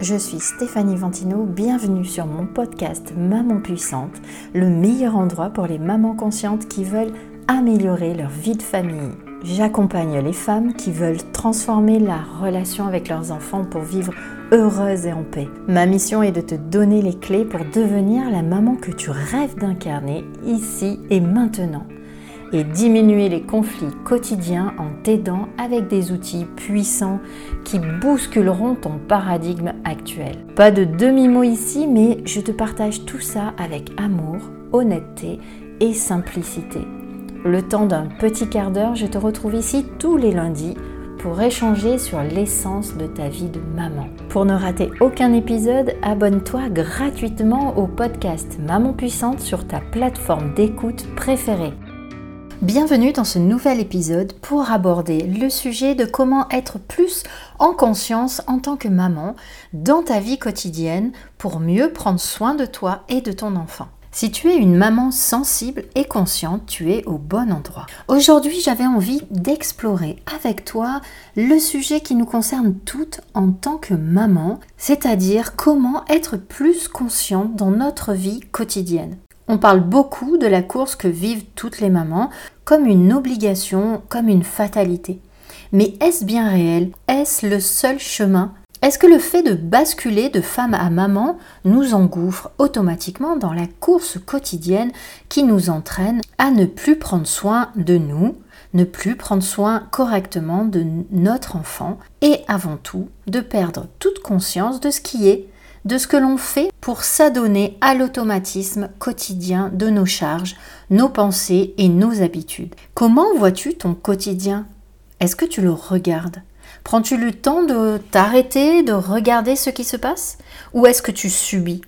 je suis Stéphanie Ventino, bienvenue sur mon podcast Maman Puissante, le meilleur endroit pour les mamans conscientes qui veulent améliorer leur vie de famille. J'accompagne les femmes qui veulent transformer la relation avec leurs enfants pour vivre heureuses et en paix. Ma mission est de te donner les clés pour devenir la maman que tu rêves d'incarner ici et maintenant et diminuer les conflits quotidiens en t'aidant avec des outils puissants qui bousculeront ton paradigme actuel. Pas de demi-mot ici, mais je te partage tout ça avec amour, honnêteté et simplicité. Le temps d'un petit quart d'heure, je te retrouve ici tous les lundis pour échanger sur l'essence de ta vie de maman. Pour ne rater aucun épisode, abonne-toi gratuitement au podcast Maman Puissante sur ta plateforme d'écoute préférée. Bienvenue dans ce nouvel épisode pour aborder le sujet de comment être plus en conscience en tant que maman dans ta vie quotidienne pour mieux prendre soin de toi et de ton enfant. Si tu es une maman sensible et consciente, tu es au bon endroit. Aujourd'hui, j'avais envie d'explorer avec toi le sujet qui nous concerne toutes en tant que maman, c'est-à-dire comment être plus consciente dans notre vie quotidienne. On parle beaucoup de la course que vivent toutes les mamans comme une obligation, comme une fatalité. Mais est-ce bien réel? Est-ce le seul chemin? Est-ce que le fait de basculer de femme à maman nous engouffre automatiquement dans la course quotidienne qui nous entraîne à ne plus prendre soin de nous, ne plus prendre soin correctement de notre enfant et avant tout de perdre toute conscience de ce qui est? De ce que l'on fait pour s'adonner à l'automatisme quotidien de nos charges, nos pensées et nos habitudes. Comment vois-tu ton quotidien? Est-ce que tu le regardes? Prends-tu le temps de t'arrêter, de regarder ce qui se passe? Ou est-ce que tu subis?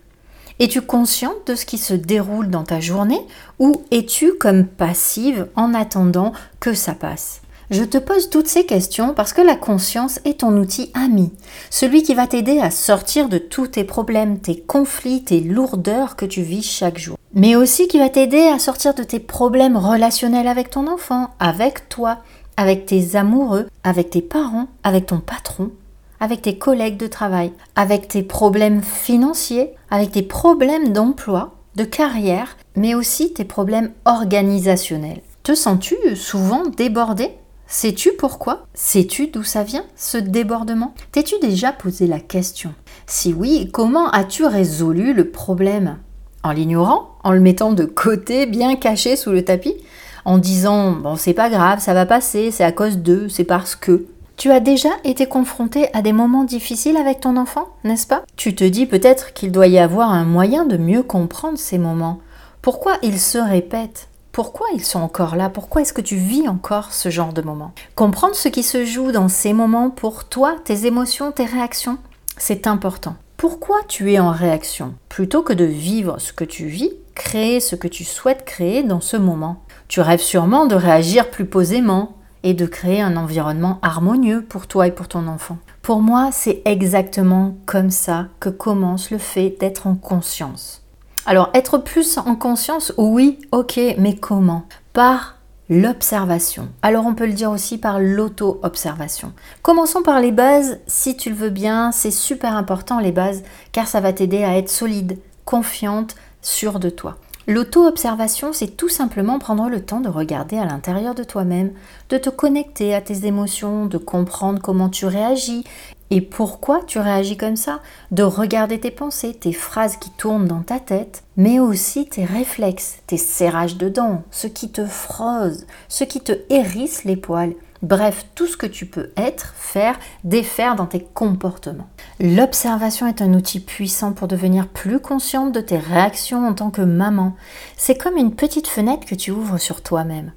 Es-tu consciente de ce qui se déroule dans ta journée? Ou es-tu comme passive en attendant que ça passe? Je te pose toutes ces questions parce que la conscience est ton outil ami, celui qui va t'aider à sortir de tous tes problèmes, tes conflits, tes lourdeurs que tu vis chaque jour. Mais aussi qui va t'aider à sortir de tes problèmes relationnels avec ton enfant, avec toi, avec tes amoureux, avec tes parents, avec ton patron, avec tes collègues de travail, avec tes problèmes financiers, avec tes problèmes d'emploi, de carrière, mais aussi tes problèmes organisationnels. Te sens-tu souvent débordé? Sais-tu pourquoi? Sais-tu d'où ça vient, ce débordement? T'es-tu déjà posé la question? Si oui, comment as-tu résolu le problème? En l'ignorant? En le mettant de côté, bien caché sous le tapis? En disant Bon, c'est pas grave, ça va passer, c'est à cause d'eux, c'est parce que? Tu as déjà été confronté à des moments difficiles avec ton enfant, n'est-ce pas? Tu te dis peut-être qu'il doit y avoir un moyen de mieux comprendre ces moments. Pourquoi ils se répètent pourquoi ils sont encore là? Pourquoi est-ce que tu vis encore ce genre de moments Comprendre ce qui se joue dans ces moments pour toi, tes émotions, tes réactions, c'est important. Pourquoi tu es en réaction? Plutôt que de vivre ce que tu vis, créer ce que tu souhaites créer dans ce moment. Tu rêves sûrement de réagir plus posément et de créer un environnement harmonieux pour toi et pour ton enfant. Pour moi, c'est exactement comme ça que commence le fait d'être en conscience. Alors, être plus en conscience, oui, ok, mais comment? Par l'observation. Alors on peut le dire aussi par l'auto-observation. Commençons par les bases, si tu le veux bien, c'est super important les bases, car ça va t'aider à être solide, confiante, sûre de toi. L'auto-observation, c'est tout simplement prendre le temps de regarder à l'intérieur de toi-même, de te connecter à tes émotions, de comprendre comment tu réagis et pourquoi tu réagis comme ça, de regarder tes pensées, tes phrases qui tournent dans ta tête, mais aussi tes réflexes, tes serrages de dents, ce qui te froze, ce qui te hérisse les poils, bref, tout ce que tu peux être, faire, défaire dans tes comportements. L'observation est un outil puissant pour devenir plus consciente de tes réactions en tant que maman. C'est comme une petite fenêtre que tu ouvres sur toi-même.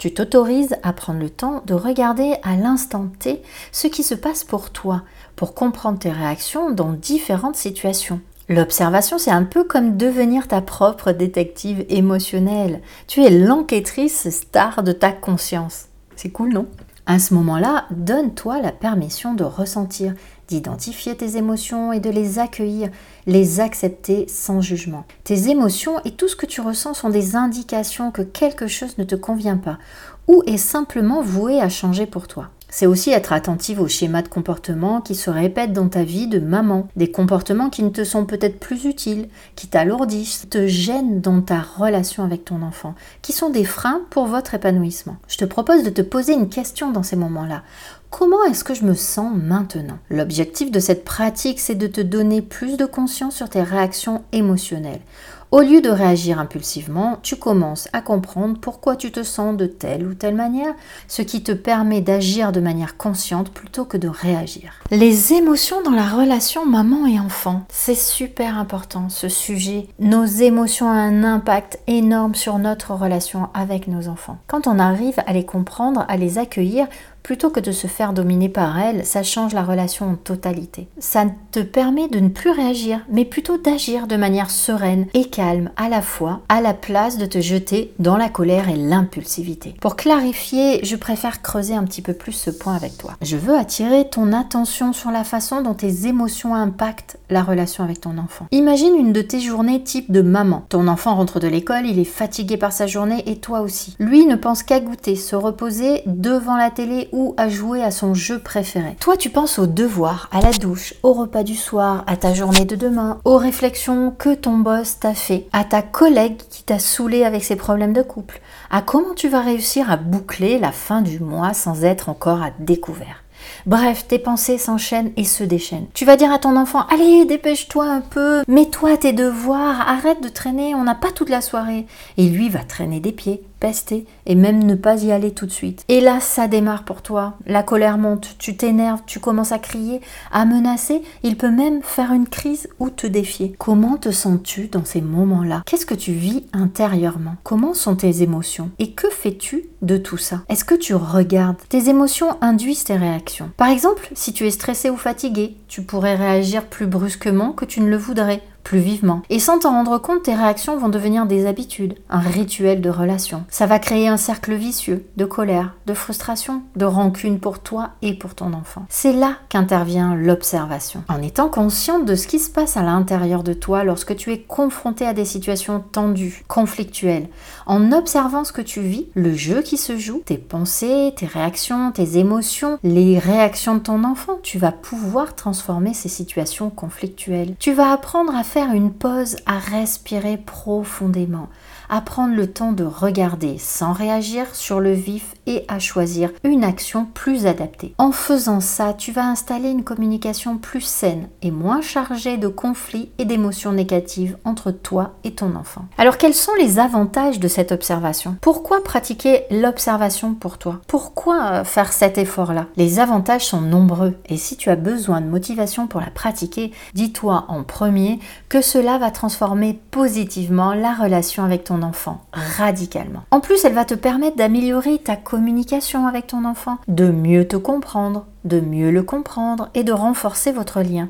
Tu t'autorises à prendre le temps de regarder à l'instant T ce qui se passe pour toi, pour comprendre tes réactions dans différentes situations. L'observation, c'est un peu comme devenir ta propre détective émotionnelle. Tu es l'enquêtrice star de ta conscience. C'est cool, non? À ce moment-là, donne-toi la permission de ressentir, d'identifier tes émotions et de les accueillir, les accepter sans jugement. Tes émotions et tout ce que tu ressens sont des indications que quelque chose ne te convient pas ou est simplement voué à changer pour toi. C'est aussi être attentive aux schémas de comportement qui se répètent dans ta vie de maman, des comportements qui ne te sont peut-être plus utiles, qui t'alourdissent, te gênent dans ta relation avec ton enfant, qui sont des freins pour votre épanouissement. Je te propose de te poser une question dans ces moments-là. Comment est-ce que je me sens maintenant? L'objectif de cette pratique, c'est de te donner plus de conscience sur tes réactions émotionnelles. Au lieu de réagir impulsivement, tu commences à comprendre pourquoi tu te sens de telle ou telle manière, ce qui te permet d'agir de manière consciente plutôt que de réagir. Les émotions dans la relation maman et enfant, c'est super important ce sujet. Nos émotions ont un impact énorme sur notre relation avec nos enfants. Quand on arrive à les comprendre, à les accueillir, Plutôt que de se faire dominer par elle, ça change la relation en totalité. Ça te permet de ne plus réagir, mais plutôt d'agir de manière sereine et calme à la fois, à la place de te jeter dans la colère et l'impulsivité. Pour clarifier, je préfère creuser un petit peu plus ce point avec toi. Je veux attirer ton attention sur la façon dont tes émotions impactent la relation avec ton enfant. Imagine une de tes journées type de maman. Ton enfant rentre de l'école, il est fatigué par sa journée et toi aussi. Lui ne pense qu'à goûter, se reposer devant la télé ou à jouer à son jeu préféré. Toi, tu penses aux devoirs, à la douche, au repas du soir, à ta journée de demain, aux réflexions que ton boss t'a fait, à ta collègue qui t'a saoulé avec ses problèmes de couple, à comment tu vas réussir à boucler la fin du mois sans être encore à découvert? Bref, tes pensées s'enchaînent et se déchaînent. Tu vas dire à ton enfant Allez, dépêche-toi un peu, mets-toi tes devoirs, arrête de traîner, on n'a pas toute la soirée. Et lui va traîner des pieds, pester et même ne pas y aller tout de suite. Et là, ça démarre pour toi. La colère monte, tu t'énerves, tu commences à crier, à menacer. Il peut même faire une crise ou te défier. Comment te sens-tu dans ces moments-là? Qu'est-ce que tu vis intérieurement? Comment sont tes émotions? Et que fais-tu de tout ça? Est-ce que tu regardes Tes émotions induisent tes réactions? Par exemple, si tu es stressé ou fatigué, tu pourrais réagir plus brusquement que tu ne le voudrais plus vivement. Et sans t'en rendre compte, tes réactions vont devenir des habitudes, un rituel de relation. Ça va créer un cercle vicieux de colère, de frustration, de rancune pour toi et pour ton enfant. C'est là qu'intervient l'observation. En étant consciente de ce qui se passe à l'intérieur de toi lorsque tu es confronté à des situations tendues, conflictuelles, en observant ce que tu vis, le jeu qui se joue, tes pensées, tes réactions, tes émotions, les réactions de ton enfant, tu vas pouvoir transformer ces situations conflictuelles. Tu vas apprendre à faire une pause, à respirer profondément, à prendre le temps de regarder sans réagir sur le vif et à choisir une action plus adaptée. En faisant ça, tu vas installer une communication plus saine et moins chargée de conflits et d'émotions négatives entre toi et ton enfant. Alors quels sont les avantages de cette observation? Pourquoi pratiquer l'observation pour toi? Pourquoi euh, faire cet effort-là? Les avantages sont nombreux et si tu as besoin de motivation pour la pratiquer, dis-toi en premier que cela va transformer positivement la relation avec ton enfant radicalement. En plus, elle va te permettre d'améliorer ta communication avec ton enfant, de mieux te comprendre, de mieux le comprendre et de renforcer votre lien.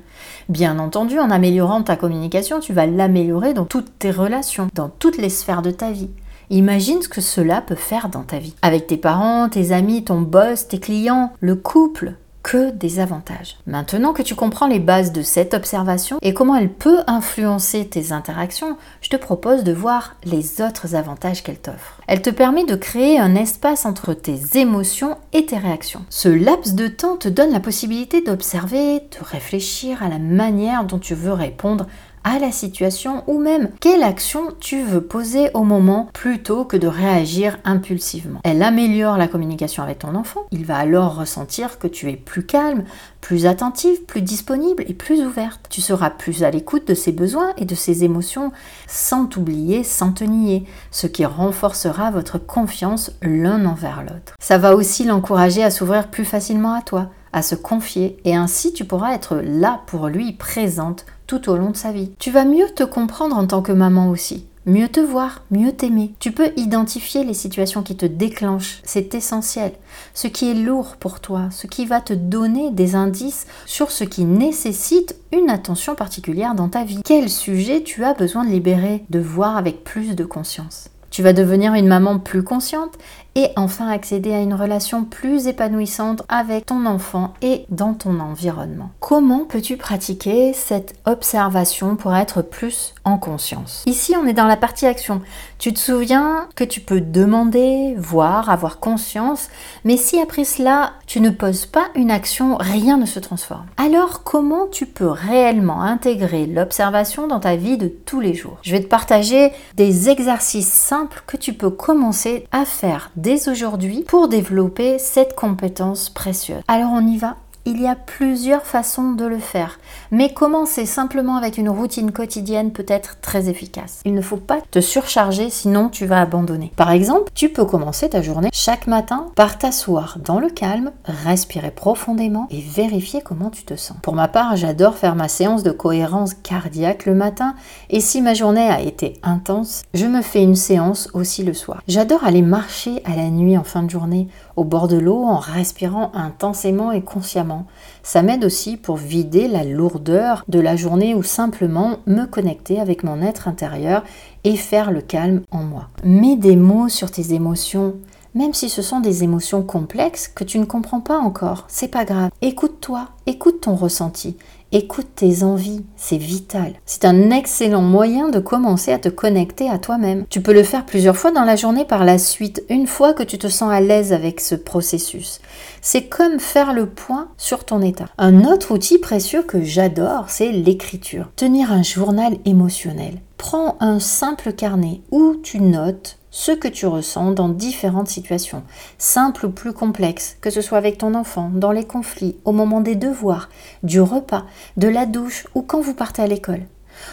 Bien entendu, en améliorant ta communication, tu vas l'améliorer dans toutes tes relations, dans toutes les sphères de ta vie. Imagine ce que cela peut faire dans ta vie. Avec tes parents, tes amis, ton boss, tes clients, le couple, que des avantages. Maintenant que tu comprends les bases de cette observation et comment elle peut influencer tes interactions, je te propose de voir les autres avantages qu'elle t'offre. Elle te permet de créer un espace entre tes émotions et tes réactions. Ce laps de temps te donne la possibilité d'observer, de réfléchir à la manière dont tu veux répondre à la situation ou même quelle action tu veux poser au moment plutôt que de réagir impulsivement. Elle améliore la communication avec ton enfant. Il va alors ressentir que tu es plus calme, plus attentive, plus disponible et plus ouverte. Tu seras plus à l'écoute de ses besoins et de ses émotions sans t'oublier, sans te nier, ce qui renforcera votre confiance l'un envers l'autre. Ça va aussi l'encourager à s'ouvrir plus facilement à toi, à se confier et ainsi tu pourras être là pour lui présente tout au long de sa vie. Tu vas mieux te comprendre en tant que maman aussi. Mieux te voir, mieux t'aimer. Tu peux identifier les situations qui te déclenchent, c'est essentiel. Ce qui est lourd pour toi, ce qui va te donner des indices sur ce qui nécessite une attention particulière dans ta vie. Quel sujet tu as besoin de libérer, de voir avec plus de conscience? Tu vas devenir une maman plus consciente et enfin accéder à une relation plus épanouissante avec ton enfant et dans ton environnement. Comment peux-tu pratiquer cette observation pour être plus en conscience? Ici, on est dans la partie action. Tu te souviens que tu peux demander, voir, avoir conscience, mais si après cela, tu ne poses pas une action, rien ne se transforme. Alors, comment tu peux réellement intégrer l'observation dans ta vie de tous les jours? Je vais te partager des exercices simples que tu peux commencer à faire dès aujourd'hui pour développer cette compétence précieuse. Alors on y va? Il y a plusieurs façons de le faire, mais commencer simplement avec une routine quotidienne peut être très efficace. Il ne faut pas te surcharger sinon tu vas abandonner. Par exemple, tu peux commencer ta journée chaque matin par t'asseoir dans le calme, respirer profondément et vérifier comment tu te sens. Pour ma part, j'adore faire ma séance de cohérence cardiaque le matin et si ma journée a été intense, je me fais une séance aussi le soir. J'adore aller marcher à la nuit en fin de journée au bord de l'eau en respirant intensément et consciemment. Ça m'aide aussi pour vider la lourdeur de la journée ou simplement me connecter avec mon être intérieur et faire le calme en moi. Mets des mots sur tes émotions, même si ce sont des émotions complexes que tu ne comprends pas encore, c'est pas grave. Écoute-toi, écoute ton ressenti Écoute tes envies, c'est vital. C'est un excellent moyen de commencer à te connecter à toi-même. Tu peux le faire plusieurs fois dans la journée par la suite, une fois que tu te sens à l'aise avec ce processus. C'est comme faire le point sur ton état. Un autre outil précieux que j'adore, c'est l'écriture. Tenir un journal émotionnel. Prends un simple carnet où tu notes ce que tu ressens dans différentes situations, simples ou plus complexes, que ce soit avec ton enfant, dans les conflits, au moment des devoirs, du repas, de la douche ou quand vous partez à l'école,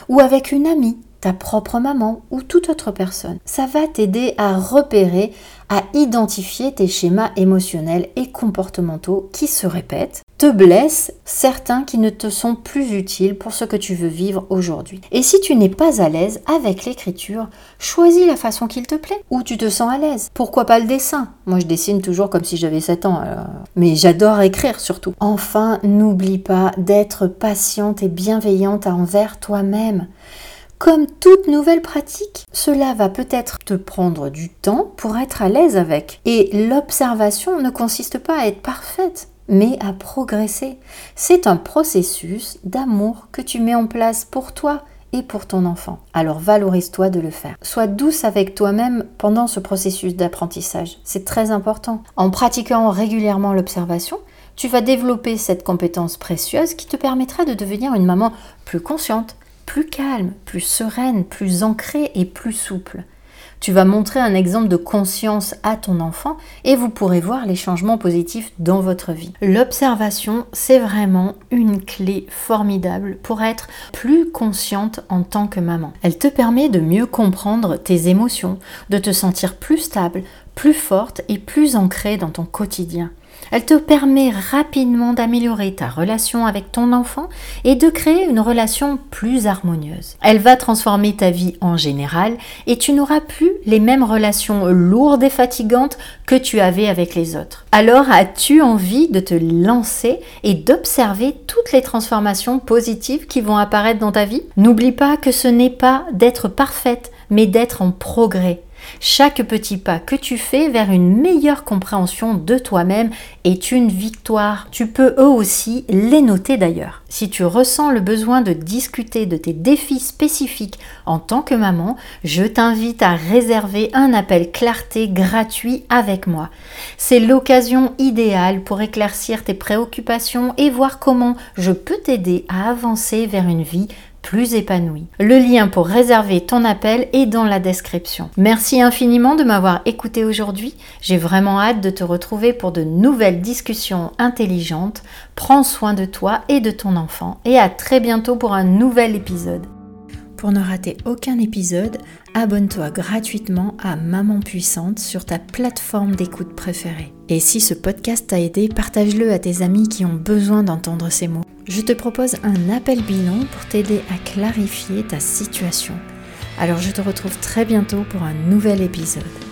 ou avec une amie, ta propre maman ou toute autre personne. Ça va t'aider à repérer, à identifier tes schémas émotionnels et comportementaux qui se répètent te blessent, certains qui ne te sont plus utiles pour ce que tu veux vivre aujourd'hui. Et si tu n'es pas à l'aise avec l'écriture, choisis la façon qu'il te plaît, où tu te sens à l'aise. Pourquoi pas le dessin? Moi je dessine toujours comme si j'avais 7 ans, mais j'adore écrire surtout. Enfin, n'oublie pas d'être patiente et bienveillante envers toi-même. Comme toute nouvelle pratique, cela va peut-être te prendre du temps pour être à l'aise avec. Et l'observation ne consiste pas à être parfaite mais à progresser. C'est un processus d'amour que tu mets en place pour toi et pour ton enfant. Alors valorise-toi de le faire. Sois douce avec toi-même pendant ce processus d'apprentissage. C'est très important. En pratiquant régulièrement l'observation, tu vas développer cette compétence précieuse qui te permettra de devenir une maman plus consciente, plus calme, plus sereine, plus ancrée et plus souple. Tu vas montrer un exemple de conscience à ton enfant et vous pourrez voir les changements positifs dans votre vie. L'observation, c'est vraiment une clé formidable pour être plus consciente en tant que maman. Elle te permet de mieux comprendre tes émotions, de te sentir plus stable, plus forte et plus ancrée dans ton quotidien. Elle te permet rapidement d'améliorer ta relation avec ton enfant et de créer une relation plus harmonieuse. Elle va transformer ta vie en général et tu n'auras plus les mêmes relations lourdes et fatigantes que tu avais avec les autres. Alors as-tu envie de te lancer et d'observer toutes les transformations positives qui vont apparaître dans ta vie? N'oublie pas que ce n'est pas d'être parfaite, mais d'être en progrès chaque petit pas que tu fais vers une meilleure compréhension de toi-même est une victoire. Tu peux eux aussi les noter d'ailleurs. Si tu ressens le besoin de discuter de tes défis spécifiques en tant que maman, je t'invite à réserver un appel clarté gratuit avec moi. C'est l'occasion idéale pour éclaircir tes préoccupations et voir comment je peux t'aider à avancer vers une vie plus épanoui. Le lien pour réserver ton appel est dans la description. Merci infiniment de m'avoir écouté aujourd'hui. J'ai vraiment hâte de te retrouver pour de nouvelles discussions intelligentes. Prends soin de toi et de ton enfant et à très bientôt pour un nouvel épisode. Pour ne rater aucun épisode, abonne-toi gratuitement à Maman Puissante sur ta plateforme d'écoute préférée. Et si ce podcast t'a aidé, partage-le à tes amis qui ont besoin d'entendre ces mots. Je te propose un appel bilan pour t'aider à clarifier ta situation. Alors je te retrouve très bientôt pour un nouvel épisode.